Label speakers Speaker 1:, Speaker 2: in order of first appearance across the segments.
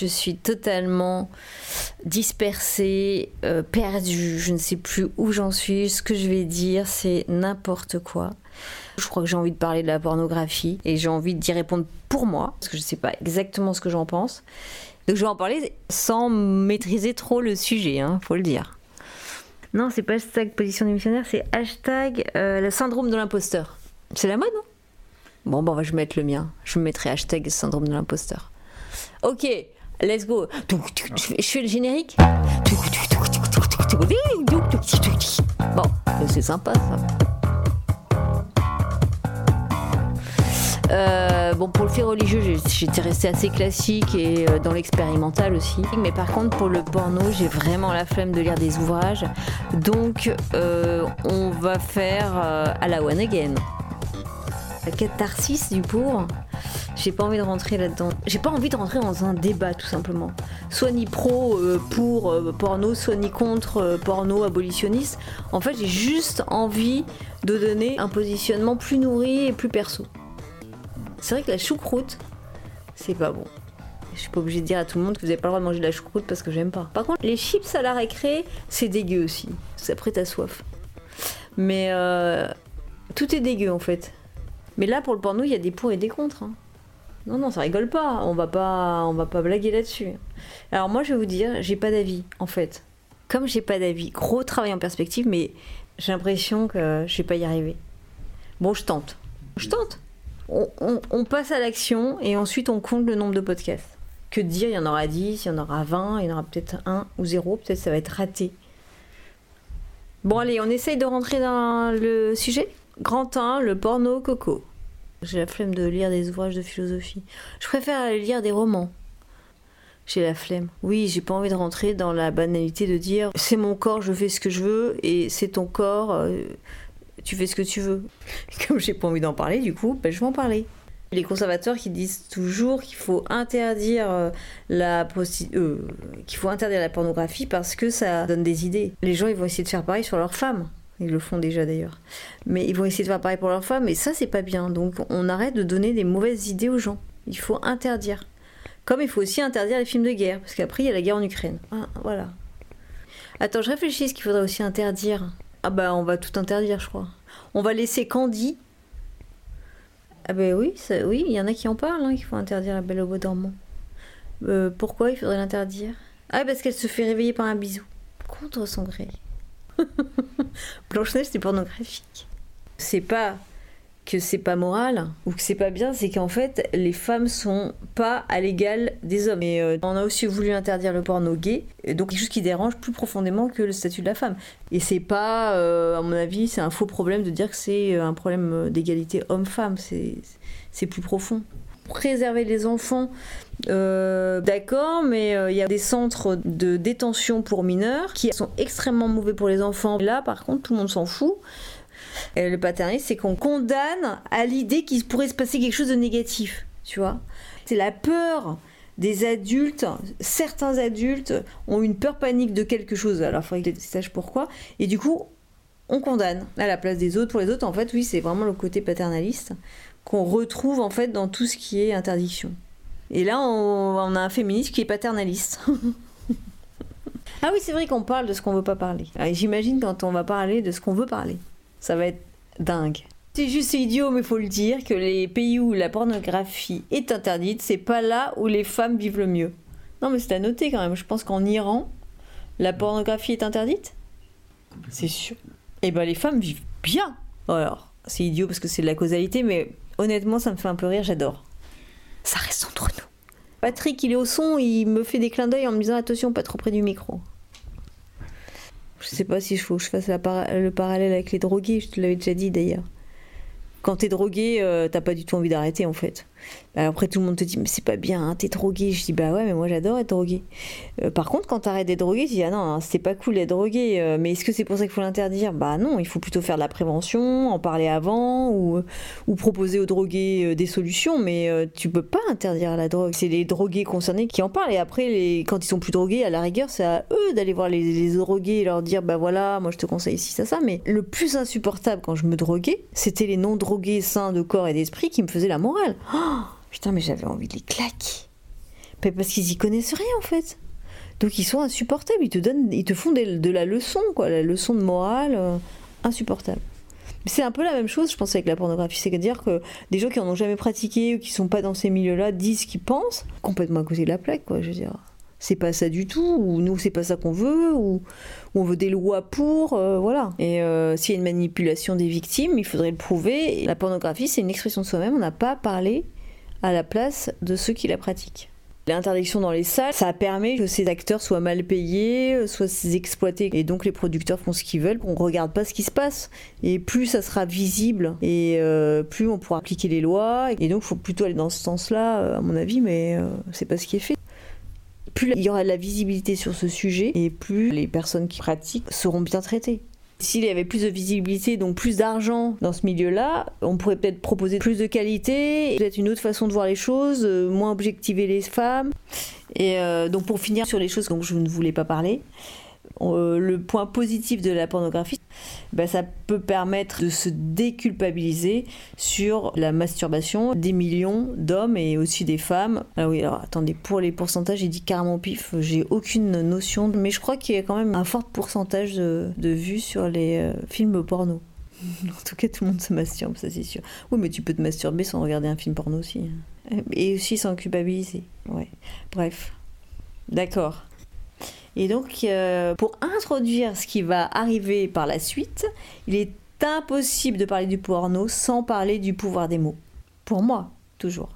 Speaker 1: Je suis totalement dispersée, euh, perdue, je ne sais plus où j'en suis, ce que je vais dire, c'est n'importe quoi. Je crois que j'ai envie de parler de la pornographie et j'ai envie d'y répondre pour moi, parce que je ne sais pas exactement ce que j'en pense. Donc je vais en parler sans maîtriser trop le sujet, hein, faut le dire. Non, c'est pas hashtag position démissionnaire, c'est hashtag euh, syndrome de l'imposteur. C'est la mode, non? Bon, bon, je vais mettre le mien. Je me mettrai hashtag syndrome de l'imposteur. Ok, let's go. Je fais le générique Bon, c'est sympa ça. Euh, bon, pour le fait religieux, j'étais restée assez classique et euh, dans l'expérimental aussi. Mais par contre, pour le porno, j'ai vraiment la flemme de lire des ouvrages. Donc, euh, on va faire à la one again. La catharsis du pour. J'ai pas envie de rentrer là-dedans. J'ai pas envie de rentrer dans un débat tout simplement. Soit ni pro pour porno, soit ni contre porno abolitionniste. En fait, j'ai juste envie de donner un positionnement plus nourri et plus perso. C'est vrai que la choucroute, c'est pas bon. Je suis pas obligée de dire à tout le monde que vous n'avez pas le droit de manger de la choucroute parce que j'aime pas. Par contre, les chips à la récré, c'est dégueu aussi. Ça prête à soif. Mais euh, tout est dégueu en fait. Mais là, pour le porno, il y a des pour et des contre. Hein. Non, non, ça rigole pas. On va pas, on va pas blaguer là-dessus. Alors moi, je vais vous dire, j'ai pas d'avis en fait. Comme j'ai pas d'avis, gros travail en perspective, mais j'ai l'impression que je vais pas y arriver. Bon, je tente. Je tente on, passe à l'action et ensuite on compte le nombre de podcasts. Que dire, il y en aura 10, il y en aura 20, il y en aura peut-être 1 ou 0, peut-être ça va être raté. Bon allez, on essaye de rentrer dans le sujet. Grand 1, le porno coco. J'ai la flemme de lire des ouvrages de philosophie. Je préfère lire des romans. J'ai la flemme. Oui, j'ai pas envie de rentrer dans la banalité de dire c'est mon corps, je fais ce que je veux et c'est ton corps, euh, tu fais ce que tu veux. Comme j'ai pas envie d'en parler, du coup, ben, je vais en parler. Les conservateurs qui disent toujours qu'il faut interdire euh, la euh, qu'il faut interdire la pornographie parce que ça donne des idées. Les gens ils vont essayer de faire pareil sur leurs femmes. Ils le font déjà d'ailleurs. Mais ils vont essayer de faire pareil pour leurs femmes et ça c'est pas bien. Donc on arrête de donner des mauvaises idées aux gens. Il faut interdire. Comme il faut aussi interdire les films de guerre parce qu'après il y a la guerre en Ukraine. Ah, voilà. Attends, je réfléchis ce qu'il faudrait aussi interdire. Ah bah on va tout interdire, je crois. On va laisser Candy. Ah ben oui, oui, il y en a qui en parlent, hein, qu'il faut interdire la belle au beau dormant. Euh, pourquoi il faudrait l'interdire? Ah parce qu'elle se fait réveiller par un bisou. Contre son gré. Blanche-Neige, c'est pornographique. C'est pas que c'est pas moral ou que c'est pas bien, c'est qu'en fait les femmes sont pas à l'égal des hommes. Et euh, on a aussi voulu interdire le porno gay, donc quelque chose qui dérange plus profondément que le statut de la femme. Et c'est pas, euh, à mon avis, c'est un faux problème de dire que c'est euh, un problème d'égalité homme-femme. C'est plus profond. Préserver les enfants, d'accord, mais il y a des centres de détention pour mineurs qui sont extrêmement mauvais pour les enfants. Là, par contre, tout le monde s'en fout. Et le paternisme, c'est qu'on condamne à l'idée qu'il pourrait se passer quelque chose de négatif, tu vois. C'est la peur des adultes, certains adultes ont une peur panique de quelque chose, alors il faudrait qu'ils sachent pourquoi, et du coup, on condamne à la place des autres. Pour les autres, en fait, oui, c'est vraiment le côté paternaliste qu'on retrouve en fait dans tout ce qui est interdiction. Et là, on, on a un féministe qui est paternaliste. ah oui, c'est vrai qu'on parle de ce qu'on veut pas parler. Ah, j'imagine quand on va parler de ce qu'on veut parler. Ça va être dingue. C'est juste idiot, mais faut le dire, que les pays où la pornographie est interdite, c'est pas là où les femmes vivent le mieux. Non, mais c'est à noter quand même. Je pense qu'en Iran, la pornographie est interdite. C'est sûr. Et eh ben les femmes vivent bien. Alors, c'est idiot parce que c'est de la causalité, mais honnêtement, ça me fait un peu rire, j'adore. Ça reste entre nous. Patrick, il est au son, il me fait des clins d'œil en me disant attention, pas trop près du micro. Je sais pas si je faut que je fasse le parallèle avec les drogués, je te l'avais déjà dit d'ailleurs. Quand t'es drogué, euh, t'as pas du tout envie d'arrêter en fait. Bah, après, tout le monde te dit, mais c'est pas bien, hein, t'es drogué. Je dis, bah ouais, mais moi j'adore être drogué. Euh, par contre, quand t'arrêtes d'être drogué, tu dis, ah non, hein, c'est pas cool d'être drogué. Euh, mais est-ce que c'est pour ça qu'il faut l'interdire? Bah non, il faut plutôt faire de la prévention, en parler avant, ou, proposer aux drogués euh, des solutions. Mais tu peux pas interdire la drogue. C'est les drogués concernés qui en parlent. Et après, quand ils sont plus drogués, à la rigueur, c'est à eux d'aller voir les, les drogués et leur dire, bah voilà, moi je te conseille ci, ça, ça. Mais le plus insupportable quand je me droguais, c'était les non-drogués sains de corps et d'esprit qui me faisaient la morale. Oh Putain, mais j'avais envie de les claquer. Parce qu'ils y connaissent rien en fait. Donc ils sont insupportables, ils te donnent, ils te font de la leçon, quoi, la leçon de morale euh, insupportable. C'est un peu la même chose, je pense, avec la pornographie. C'est-à-dire que des gens qui en ont jamais pratiqué ou qui sont pas dans ces milieux-là disent ce qu'ils pensent, complètement à côté de la plaque, quoi, je veux dire. C'est pas ça du tout, ou nous, c'est pas ça qu'on veut, ou, on veut des lois pour, euh, voilà. Et euh, s'il y a une manipulation des victimes, il faudrait le prouver. la pornographie, c'est une expression de soi-même, on n'a pas parlé à la place de ceux qui la pratiquent. L'interdiction dans les salles, ça permet que ces acteurs soient mal payés, soient exploités. Et donc les producteurs font ce qu'ils veulent, on regarde pas ce qui se passe. Et plus ça sera visible, et euh, plus on pourra appliquer les lois. Et donc il faut plutôt aller dans ce sens-là, euh, à mon avis, mais euh, c'est pas ce qui est fait. Plus il y aura de la visibilité sur ce sujet, et plus les personnes qui pratiquent seront bien traitées. S'il y avait plus de visibilité, donc plus d'argent dans ce milieu-là, on pourrait peut-être proposer plus de qualité, peut-être une autre façon de voir les choses, euh, moins objectiver les femmes. Et euh, donc pour finir sur les choses dont je ne voulais pas parler, le point positif de la pornographie, bah, ça peut permettre de se déculpabiliser sur la masturbation des millions d'hommes et aussi des femmes. Ah oui, alors attendez, pour les pourcentages, j'ai dit carrément pif, j'ai aucune notion, mais je crois qu'il y a quand même un fort pourcentage de, vues sur les euh, films porno. en tout cas, tout le monde se masturbe, ça c'est sûr. Oui, mais tu peux te masturber sans regarder un film porno aussi. Hein. Et aussi sans culpabiliser. Ouais. Bref. D'accord. Et donc, euh, pour introduire ce qui va arriver par la suite, il est impossible de parler du porno sans parler du pouvoir des mots. Pour moi, toujours.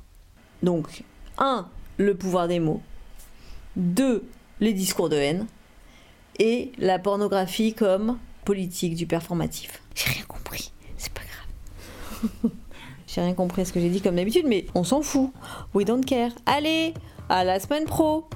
Speaker 1: Donc, 1. Le pouvoir des mots. 2. Les discours de haine. Et la pornographie comme politique du performatif. J'ai rien compris, c'est pas grave. j'ai rien compris à ce que j'ai dit comme d'habitude, mais on s'en fout. We don't care. Allez, à la semaine pro